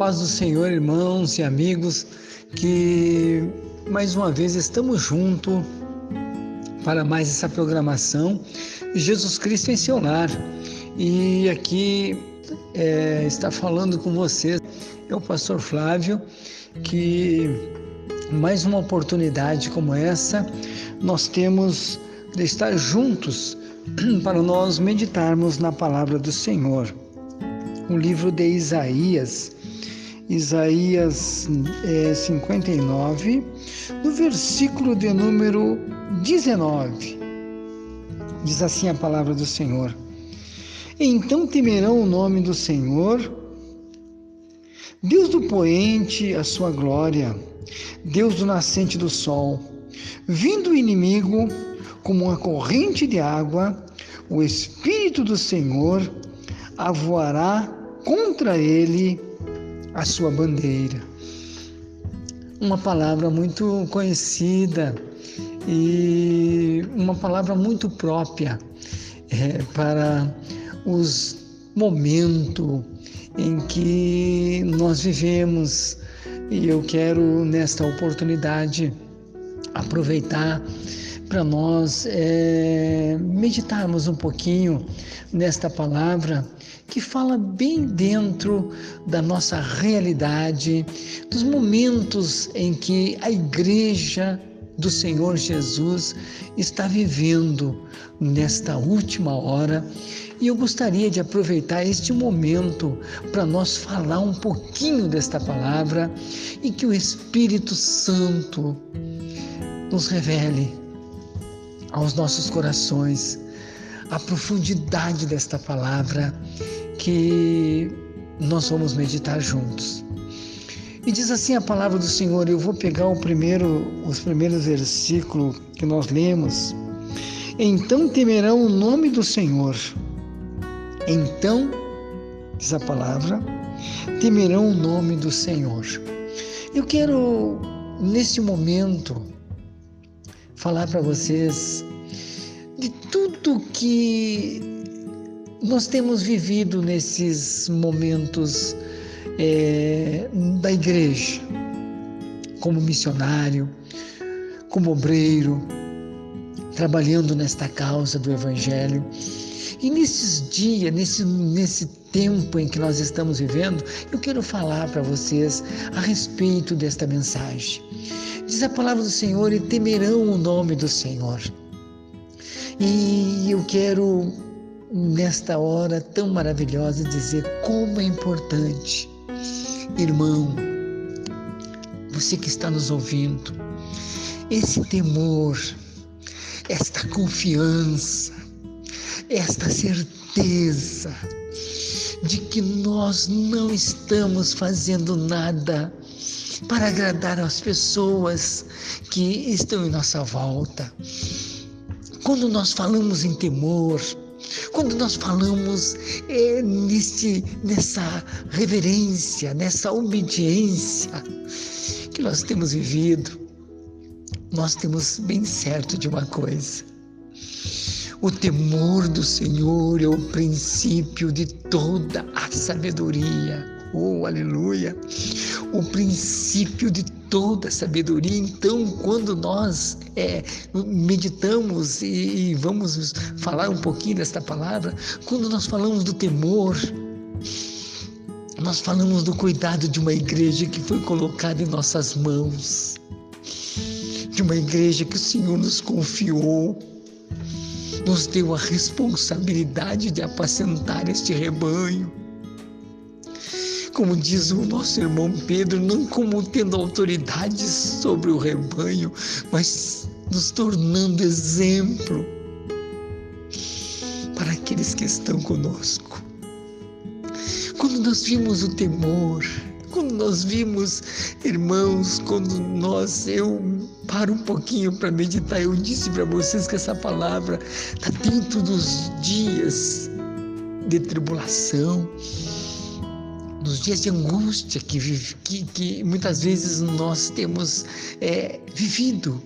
paz do Senhor, irmãos e amigos, que mais uma vez estamos juntos para mais essa programação Jesus Cristo em seu lar. E aqui é, está falando com vocês é o pastor Flávio, que mais uma oportunidade como essa nós temos de estar juntos para nós meditarmos na palavra do Senhor. O livro de Isaías, Isaías é, 59, no versículo de número 19. Diz assim a palavra do Senhor: Então temerão o nome do Senhor, Deus do poente, a sua glória, Deus do nascente do sol. Vindo o inimigo como uma corrente de água, o Espírito do Senhor avoará contra ele a sua bandeira. Uma palavra muito conhecida e uma palavra muito própria é, para os momentos em que nós vivemos. E eu quero, nesta oportunidade, aproveitar para nós é, meditarmos um pouquinho nesta palavra que fala bem dentro da nossa realidade, dos momentos em que a igreja do Senhor Jesus está vivendo nesta última hora. E eu gostaria de aproveitar este momento para nós falar um pouquinho desta palavra e que o Espírito Santo nos revele aos nossos corações a profundidade desta palavra que nós vamos meditar juntos. E diz assim a palavra do Senhor, eu vou pegar o primeiro, os primeiros versículos que nós lemos. Então temerão o nome do Senhor. Então, diz a palavra, temerão o nome do Senhor. Eu quero, nesse momento, falar para vocês de tudo que nós temos vivido nesses momentos é, da igreja, como missionário, como obreiro, trabalhando nesta causa do Evangelho. E nesses dias, nesse, nesse tempo em que nós estamos vivendo, eu quero falar para vocês a respeito desta mensagem. Diz a palavra do Senhor: e temerão o nome do Senhor. E eu quero, nesta hora tão maravilhosa, dizer como é importante, irmão, você que está nos ouvindo, esse temor, esta confiança, esta certeza de que nós não estamos fazendo nada para agradar as pessoas que estão em nossa volta. Quando nós falamos em temor, quando nós falamos é, nesse, nessa reverência, nessa obediência que nós temos vivido, nós temos bem certo de uma coisa. O temor do Senhor é o princípio de toda a sabedoria. Oh, aleluia! O princípio de toda sabedoria. Então, quando nós é, meditamos e, e vamos falar um pouquinho desta palavra, quando nós falamos do temor, nós falamos do cuidado de uma igreja que foi colocada em nossas mãos, de uma igreja que o Senhor nos confiou, nos deu a responsabilidade de apacentar este rebanho como diz o nosso irmão Pedro, não como tendo autoridade sobre o rebanho, mas nos tornando exemplo para aqueles que estão conosco. Quando nós vimos o temor, quando nós vimos, irmãos, quando nós, eu paro um pouquinho para meditar, eu disse para vocês que essa palavra está dentro dos dias de tribulação, nos dias de angústia que, que, que muitas vezes nós temos é, vivido.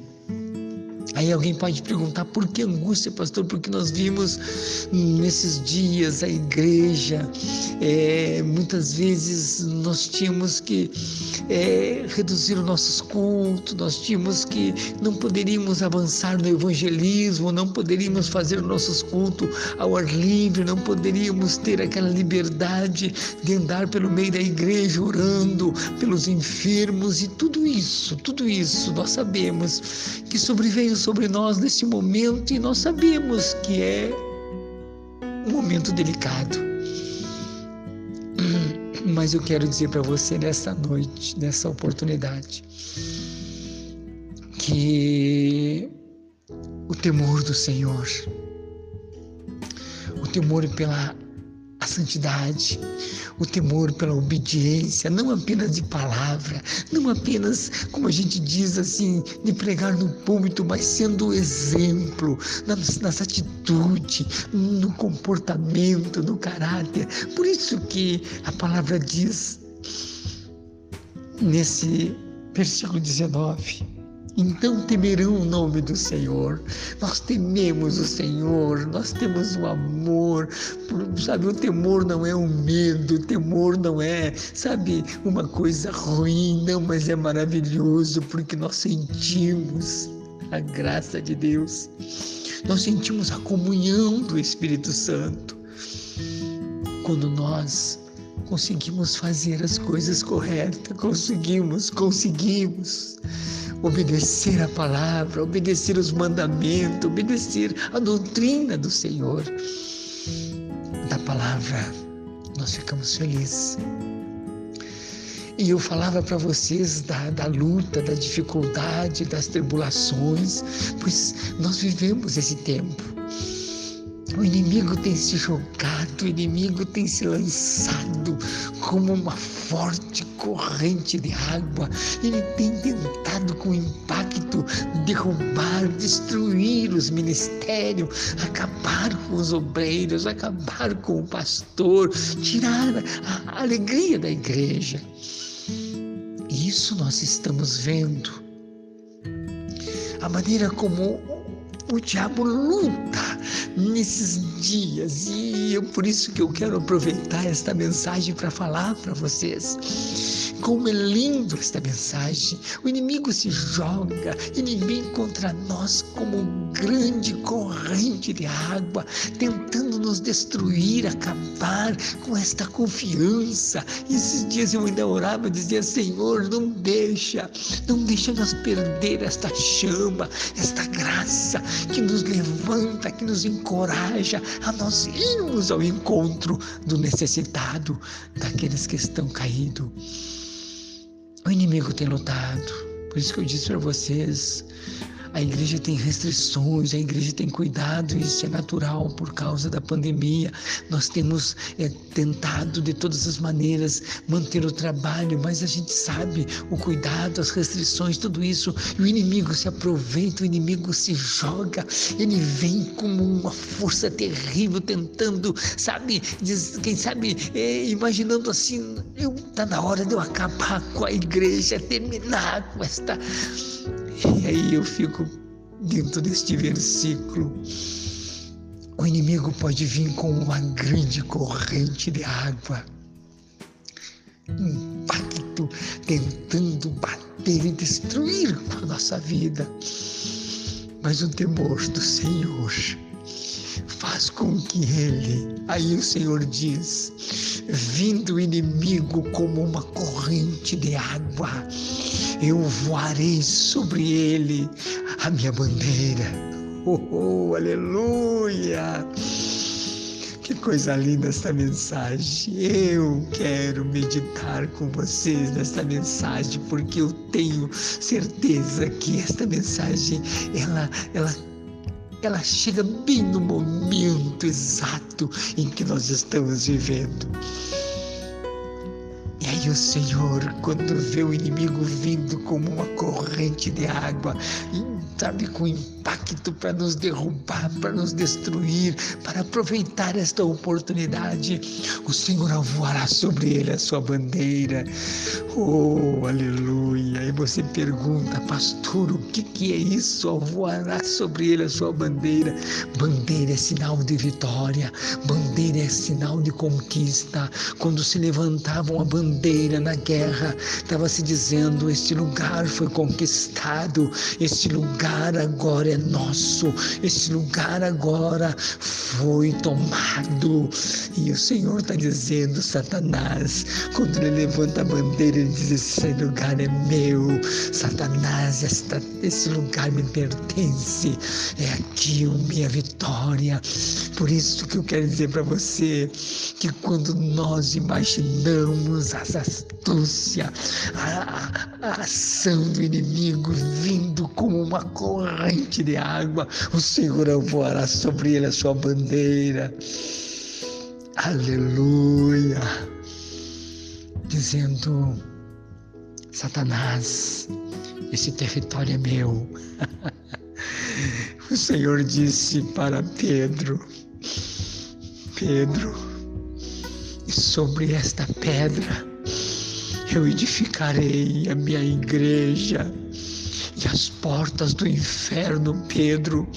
Aí alguém pode perguntar por que angústia, pastor? Porque nós vimos nesses dias a igreja, é, muitas vezes nós tínhamos que é, reduzir os nossos cultos, nós tínhamos que não poderíamos avançar no evangelismo, não poderíamos fazer nossos cultos ao ar livre, não poderíamos ter aquela liberdade de andar pelo meio da igreja orando pelos enfermos e tudo isso, tudo isso nós sabemos que sobreveio sobre nós nesse momento e nós sabemos que é um momento delicado. Mas eu quero dizer para você nessa noite, nessa oportunidade, que o temor do Senhor, o temor pela a santidade, o temor pela obediência, não apenas de palavra, não apenas, como a gente diz assim, de pregar no púlpito, mas sendo exemplo nas, nas atitudes, no comportamento, no caráter. Por isso que a palavra diz nesse versículo 19 então temerão o nome do Senhor. Nós tememos o Senhor, nós temos o amor. Sabe, o temor não é um medo, o temor não é, sabe, uma coisa ruim, não, mas é maravilhoso porque nós sentimos a graça de Deus. Nós sentimos a comunhão do Espírito Santo. Quando nós conseguimos fazer as coisas corretas, conseguimos, conseguimos obedecer a palavra, obedecer os mandamentos, obedecer a doutrina do Senhor. Da palavra, nós ficamos felizes. E eu falava para vocês da, da luta, da dificuldade, das tribulações, pois nós vivemos esse tempo. O inimigo tem se jogado, o inimigo tem se lançado como uma forte corrente de água. Ele tem tentado com impacto derrubar, destruir os ministérios, acabar com os obreiros, acabar com o pastor, tirar a alegria da igreja. Isso nós estamos vendo. A maneira como o diabo luta nesses dias e é por isso que eu quero aproveitar esta mensagem para falar para vocês. Como é lindo esta mensagem. O inimigo se joga, ele vem contra nós como um grande corrente de água, tentando nos destruir, acabar com esta confiança. E esses dias eu ainda orava e dizia: Senhor, não deixa, não deixa nós perder esta chama, esta graça que nos levanta, que nos encoraja a nós irmos ao encontro do necessitado, daqueles que estão caídos. O inimigo tem lutado. Por isso que eu disse para vocês, a igreja tem restrições, a igreja tem cuidado, isso é natural por causa da pandemia. Nós temos é, tentado de todas as maneiras manter o trabalho, mas a gente sabe o cuidado, as restrições, tudo isso. E o inimigo se aproveita, o inimigo se joga, ele vem como uma força terrível, tentando, sabe, diz, quem sabe, é, imaginando assim, está na hora de eu acabar com a igreja, terminar com esta e aí eu fico dentro deste versículo. O inimigo pode vir com uma grande corrente de água, impacto, tentando bater e destruir com a nossa vida. Mas o temor do Senhor faz com que ele, aí o Senhor diz, vindo o inimigo como uma corrente de água, eu voarei sobre ele a minha bandeira. Oh, oh, aleluia! Que coisa linda esta mensagem. Eu quero meditar com vocês nesta mensagem porque eu tenho certeza que esta mensagem ela ela ela chega bem no momento exato em que nós estamos vivendo. E o Senhor, quando vê o inimigo vindo como uma corrente de água, sabe, com impacto para nos derrubar, para nos destruir, para aproveitar esta oportunidade. O Senhor voará sobre ele a sua bandeira. Oh, aleluia! E você pergunta, pastor, o que, que é isso? Voará sobre ele a sua bandeira. Bandeira é sinal de vitória, bandeira é sinal de conquista. Quando se levantavam a bandeira na guerra, estava se dizendo: este lugar foi conquistado, este lugar agora é nosso, este lugar agora foi tomado. E o Senhor está dizendo, Satanás, quando ele levanta a bandeira, ele diz: esse lugar é meu. Satanás, esta, esse lugar me pertence. É aqui a minha vitória. Por isso que eu quero dizer para você que quando nós imaginamos as astúcia, a, a ação do inimigo vindo como uma corrente de água, o Senhor voará sobre ele a sua bandeira. Aleluia! Dizendo, Satanás, esse território é meu. o Senhor disse para Pedro, Pedro, sobre esta pedra eu edificarei a minha igreja e as portas do inferno, Pedro,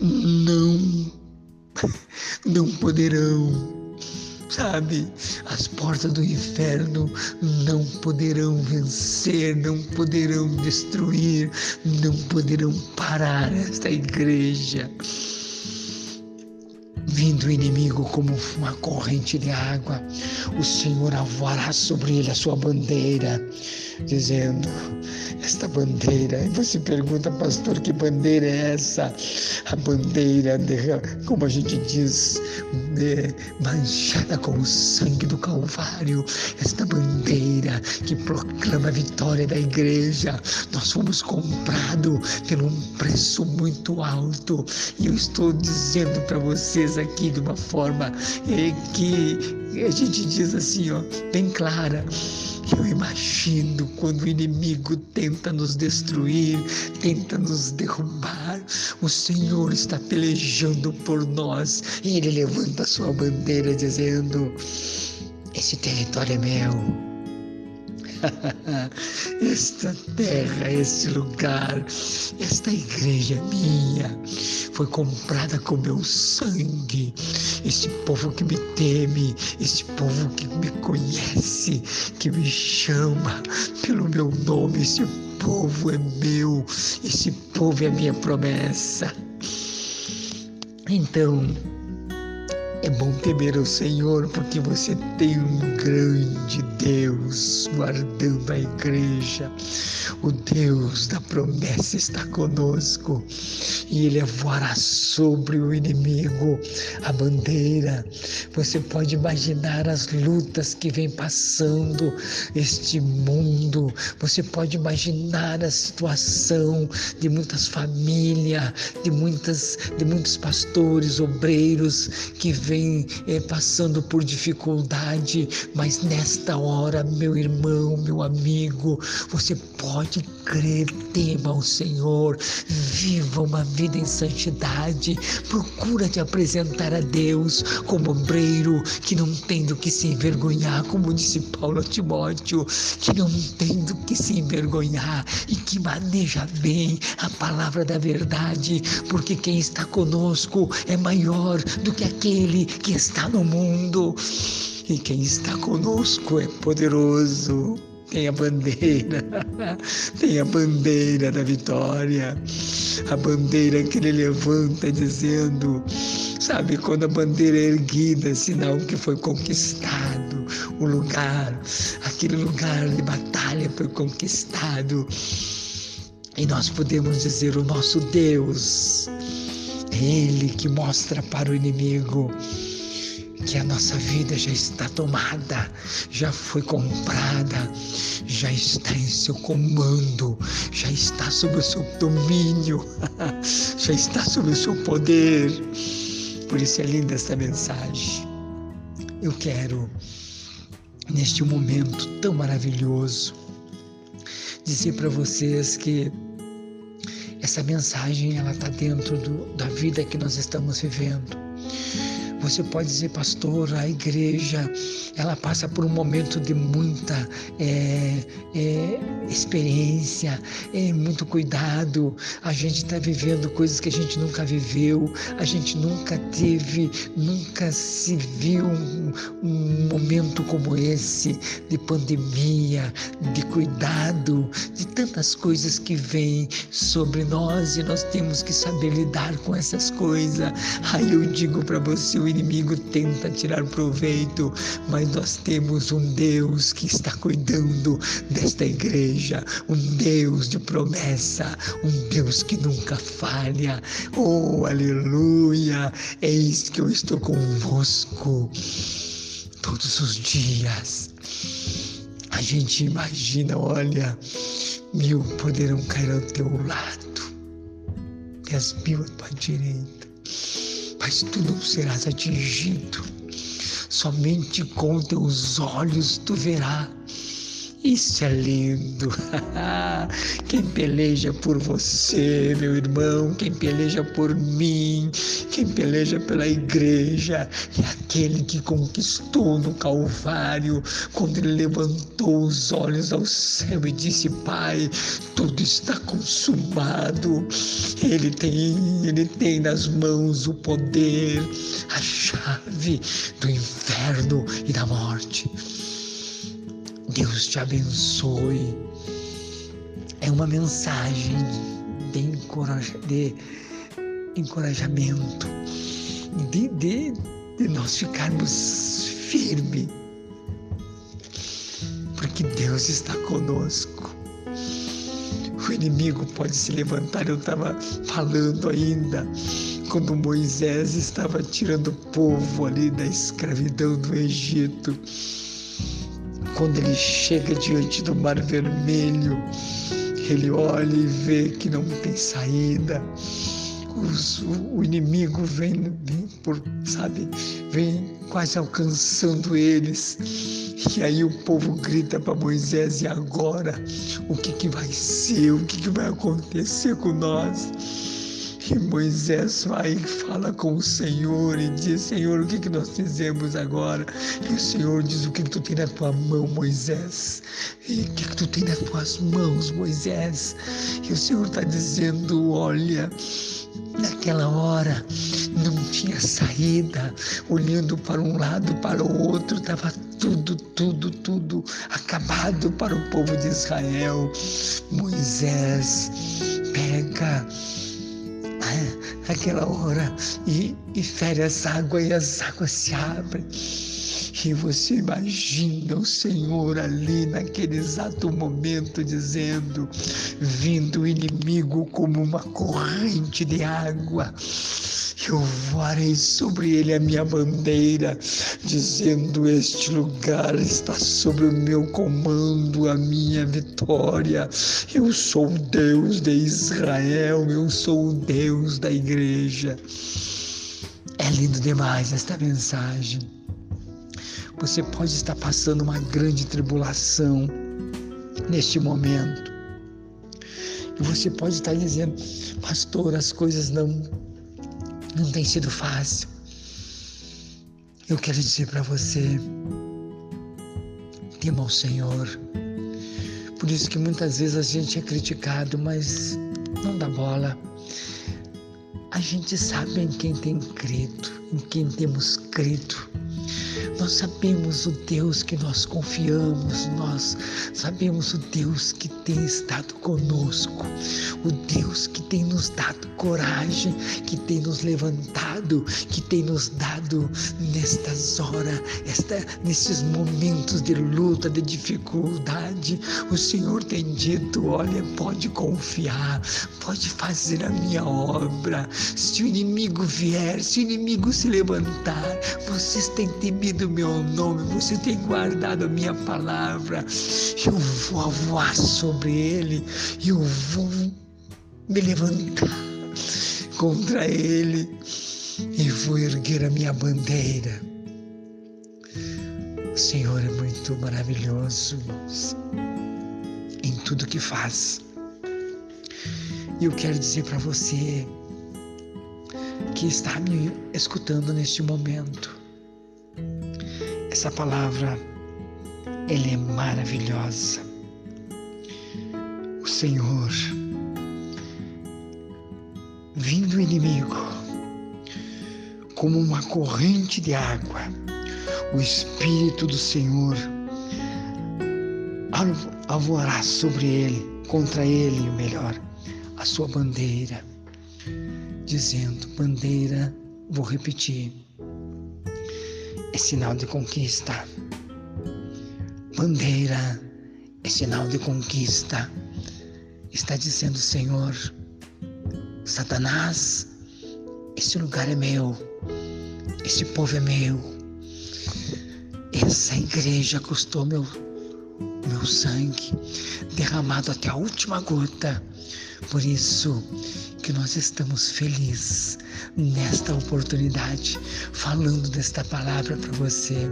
não, não poderão, sabe? As portas do inferno não poderão vencer, não poderão destruir, não poderão parar esta igreja vindo o inimigo como uma corrente de água, o Senhor alvará sobre ele a sua bandeira, dizendo: Esta bandeira. E você pergunta, pastor, que bandeira é essa? A bandeira, de, como a gente diz, de, manchada com o sangue do Calvário. Esta bandeira que proclama a vitória da igreja. Nós fomos comprados por um preço muito alto. E eu estou dizendo para vocês aqui de uma forma é, que a gente diz assim, ó, bem clara. Eu imagino quando o inimigo tenta nos destruir, tenta nos derrubar, o Senhor está pelejando por nós e ele levanta sua bandeira dizendo: Esse território é meu esta terra, este lugar, esta igreja é minha, foi comprada com meu sangue. Este povo que me teme, este povo que me conhece, que me chama pelo meu nome, este povo é meu, este povo é minha promessa. Então, é bom temer o Senhor porque você tem um grande Deus guardando a igreja. O Deus da promessa está conosco e ele voará sobre o inimigo a bandeira. Você pode imaginar as lutas que vem passando este mundo. Você pode imaginar a situação de muitas famílias, de muitas de muitos pastores, obreiros que vem é, passando por dificuldade, mas nesta hora, meu irmão, meu amigo, você pode crer, tema ao Senhor, viva uma vida em santidade, procura te apresentar a Deus como obreiro que não tem do que se envergonhar, como disse Paulo a Timóteo, que não tem do que se envergonhar e que maneja bem a palavra da verdade, porque quem está conosco é maior do que aquele aquele que está no mundo. E quem está conosco é poderoso. Tem a bandeira, tem a bandeira da vitória, a bandeira que ele levanta dizendo, sabe, quando a bandeira é erguida, sinal que foi conquistado o lugar, aquele lugar de batalha foi conquistado. E nós podemos dizer: o nosso Deus ele que mostra para o inimigo que a nossa vida já está tomada, já foi comprada, já está em seu comando, já está sob o seu domínio, já está sob o seu poder. Por isso é linda esta mensagem. Eu quero, neste momento tão maravilhoso, dizer para vocês que essa mensagem ela está dentro do, da vida que nós estamos vivendo. Você pode dizer, pastor, a igreja ela passa por um momento de muita é, é, experiência, é, muito cuidado. A gente está vivendo coisas que a gente nunca viveu, a gente nunca teve, nunca se viu um, um momento como esse de pandemia, de cuidado, de tantas coisas que vêm sobre nós e nós temos que saber lidar com essas coisas. Aí eu digo para você, o inimigo tenta tirar proveito, mas nós temos um Deus que está cuidando desta igreja, um Deus de promessa, um Deus que nunca falha. Oh, aleluia! Eis que eu estou convosco todos os dias. A gente imagina, olha, mil poderão cair ao teu lado, e as mil à tua direita mas tu não serás atingido. Somente com teus olhos tu verás isso é lindo. quem peleja por você, meu irmão, quem peleja por mim, quem peleja pela igreja, é aquele que conquistou no Calvário, quando ele levantou os olhos ao céu e disse: Pai, tudo está consumado. Ele tem, ele tem nas mãos o poder, a chave do inferno e da morte. Deus te abençoe. É uma mensagem de, de encorajamento, de, de, de nós ficarmos firmes, porque Deus está conosco. O inimigo pode se levantar. Eu estava falando ainda quando Moisés estava tirando o povo ali da escravidão do Egito quando ele chega diante do Mar Vermelho, ele olha e vê que não tem saída. Os, o, o, inimigo vem, vem por, sabe, vem quase alcançando eles. E aí o povo grita para Moisés: e agora? O que, que vai ser? O que, que vai acontecer com nós? E Moisés vai e fala com o Senhor e diz: Senhor, o que, que nós fizemos agora? E o Senhor diz: O que, que tu tem na tua mão, Moisés? E o que, que tu tem nas tuas mãos, Moisés? E o Senhor está dizendo: Olha, naquela hora não tinha saída, olhando para um lado, para o outro, estava tudo, tudo, tudo acabado para o povo de Israel. Moisés pega aquela hora e, e fere as águas e as águas se abrem. E você imagina o Senhor ali naquele exato momento dizendo: vindo o inimigo como uma corrente de água eu voarei sobre ele a minha bandeira, dizendo: Este lugar está sobre o meu comando, a minha vitória. Eu sou o Deus de Israel, eu sou o Deus da igreja. É lindo demais esta mensagem. Você pode estar passando uma grande tribulação neste momento. E você pode estar dizendo, pastor, as coisas não não tem sido fácil. Eu quero dizer para você, tema ao Senhor. Por isso que muitas vezes a gente é criticado, mas não dá bola. A gente sabe em quem tem crido, em quem temos crido. Nós sabemos o Deus que nós confiamos, nós sabemos o Deus que tem estado conosco, o Deus que tem nos dado coragem, que tem nos levantado, que tem nos dado nestas horas, esta, nesses momentos de luta, de dificuldade. O Senhor tem dito: olha, pode confiar, pode fazer a minha obra. Se o inimigo vier, se o inimigo se levantar, vocês têm temido o meu nome, você tem guardado a minha palavra. Eu vou voar sobre ele, eu vou me levantar contra ele e vou erguer a minha bandeira. O Senhor é muito maravilhoso em tudo que faz. E eu quero dizer para você que está me escutando neste momento, essa palavra, ela é maravilhosa. O Senhor, vindo o inimigo, como uma corrente de água, o Espírito do Senhor alvoará sobre ele, contra ele, melhor, a sua bandeira, dizendo: bandeira, vou repetir, é sinal de conquista. Bandeira é sinal de conquista. Está dizendo Senhor, Satanás, esse lugar é meu, esse povo é meu, essa igreja custou meu meu sangue derramado até a última gota. Por isso que nós estamos felizes nesta oportunidade, falando desta palavra para você.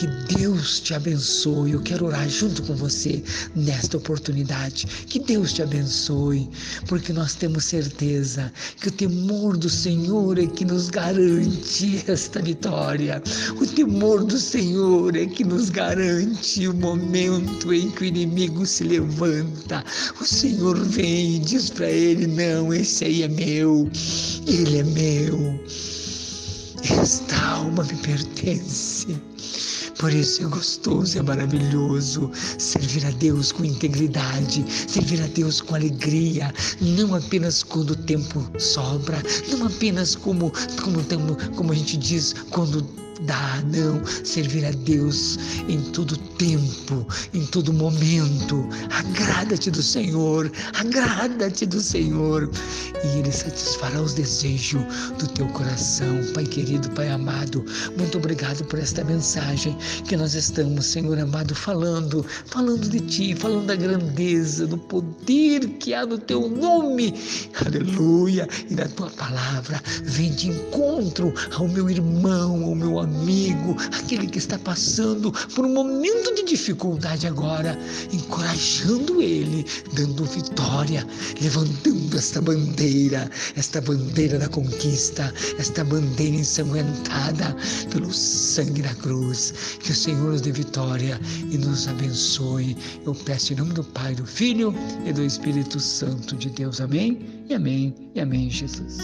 Que Deus te abençoe. Eu quero orar junto com você nesta oportunidade. Que Deus te abençoe, porque nós temos certeza que o temor do Senhor é que nos garante esta vitória. O temor do Senhor é que nos garante o momento em que o inimigo se levanta. O Senhor vem e diz para ele: Não, esse aí é meu, ele é meu. Esta alma me pertence. Por isso é gostoso, é maravilhoso servir a Deus com integridade, servir a Deus com alegria, não apenas quando o tempo sobra, não apenas como, como, como a gente diz, quando dá, não. Servir a Deus em todo tempo, em todo momento. Agrada-te do Senhor, agrada-te do Senhor. E Ele satisfará os desejos do teu coração. Pai querido, Pai amado, muito obrigado por esta mensagem que nós estamos, Senhor amado, falando, falando de Ti, falando da grandeza, do poder que há no Teu nome. Aleluia. E da Tua palavra. Vem de encontro ao meu irmão, ao meu amigo amigo, aquele que está passando por um momento de dificuldade agora, encorajando ele, dando vitória, levantando esta bandeira, esta bandeira da conquista, esta bandeira ensanguentada pelo sangue da cruz. Que o Senhor nos dê vitória e nos abençoe. Eu peço em nome do Pai, do Filho e do Espírito Santo de Deus. Amém? E amém, e amém, Jesus.